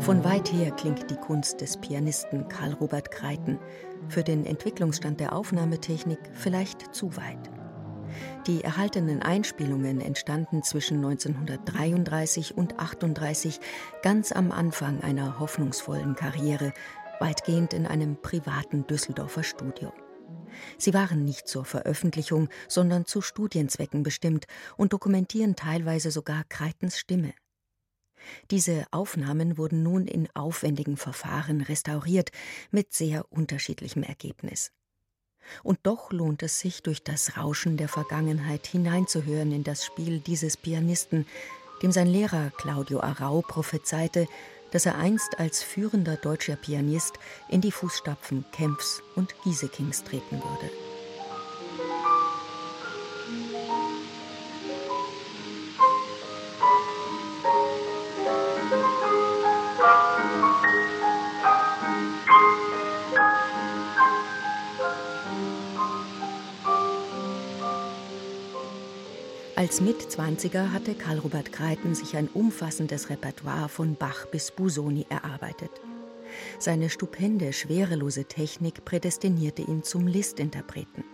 Von weit her klingt die Kunst des Pianisten Karl Robert Kreiten, für den Entwicklungsstand der Aufnahmetechnik vielleicht zu weit. Die erhaltenen Einspielungen entstanden zwischen 1933 und 1938 ganz am Anfang einer hoffnungsvollen Karriere, weitgehend in einem privaten Düsseldorfer Studio. Sie waren nicht zur Veröffentlichung, sondern zu Studienzwecken bestimmt und dokumentieren teilweise sogar Kreitens Stimme. Diese Aufnahmen wurden nun in aufwendigen Verfahren restauriert, mit sehr unterschiedlichem Ergebnis. Und doch lohnt es sich, durch das Rauschen der Vergangenheit hineinzuhören in das Spiel dieses Pianisten, dem sein Lehrer Claudio Arau prophezeite, dass er einst als führender deutscher Pianist in die Fußstapfen Kempfs und Giesekings treten würde. Als Mitzwanziger hatte Karl Robert Kreiten sich ein umfassendes Repertoire von Bach bis Busoni erarbeitet. Seine stupende, schwerelose Technik prädestinierte ihn zum Listinterpreten.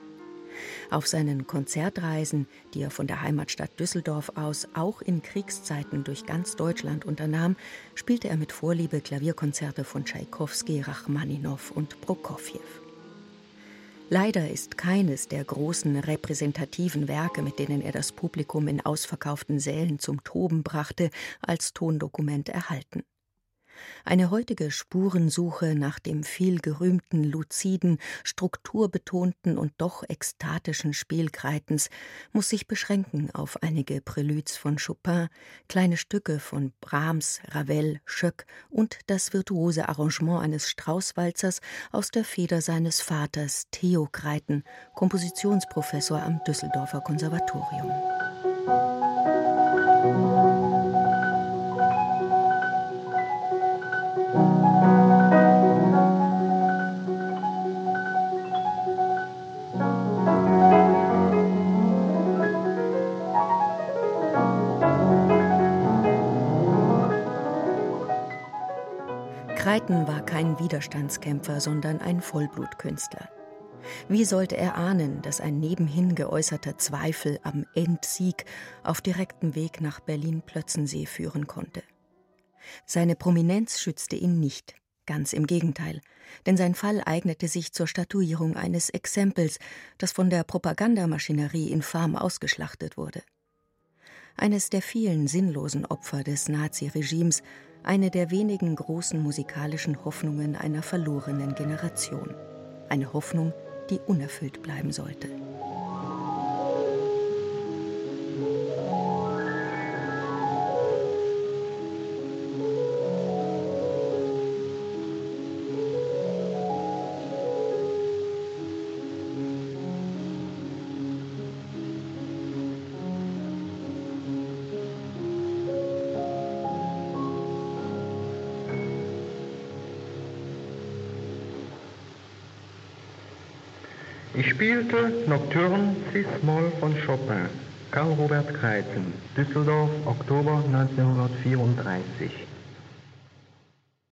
Auf seinen Konzertreisen, die er von der Heimatstadt Düsseldorf aus auch in Kriegszeiten durch ganz Deutschland unternahm, spielte er mit Vorliebe Klavierkonzerte von Tschaikowski, Rachmaninow und Prokofjew. Leider ist keines der großen repräsentativen Werke, mit denen er das Publikum in ausverkauften Sälen zum Toben brachte, als Tondokument erhalten. Eine heutige Spurensuche nach dem vielgerühmten, luziden, strukturbetonten und doch ekstatischen Spiel Kreitens muss sich beschränken auf einige Preludes von Chopin, kleine Stücke von Brahms, Ravel, Schöck und das virtuose Arrangement eines Straußwalzers aus der Feder seines Vaters Theo Kreiten, Kompositionsprofessor am Düsseldorfer Konservatorium. Kreiten war kein Widerstandskämpfer, sondern ein Vollblutkünstler. Wie sollte er ahnen, dass ein nebenhin geäußerter Zweifel am Endsieg auf direktem Weg nach Berlin-Plötzensee führen konnte? Seine Prominenz schützte ihn nicht, ganz im Gegenteil, denn sein Fall eignete sich zur Statuierung eines Exempels, das von der Propagandamaschinerie infam ausgeschlachtet wurde. Eines der vielen sinnlosen Opfer des Naziregimes, eine der wenigen großen musikalischen Hoffnungen einer verlorenen Generation. Eine Hoffnung, die unerfüllt bleiben sollte. Ich spielte Nocturne Cis-Moll von Chopin, Karl Robert Kreiten, Düsseldorf, Oktober 1934.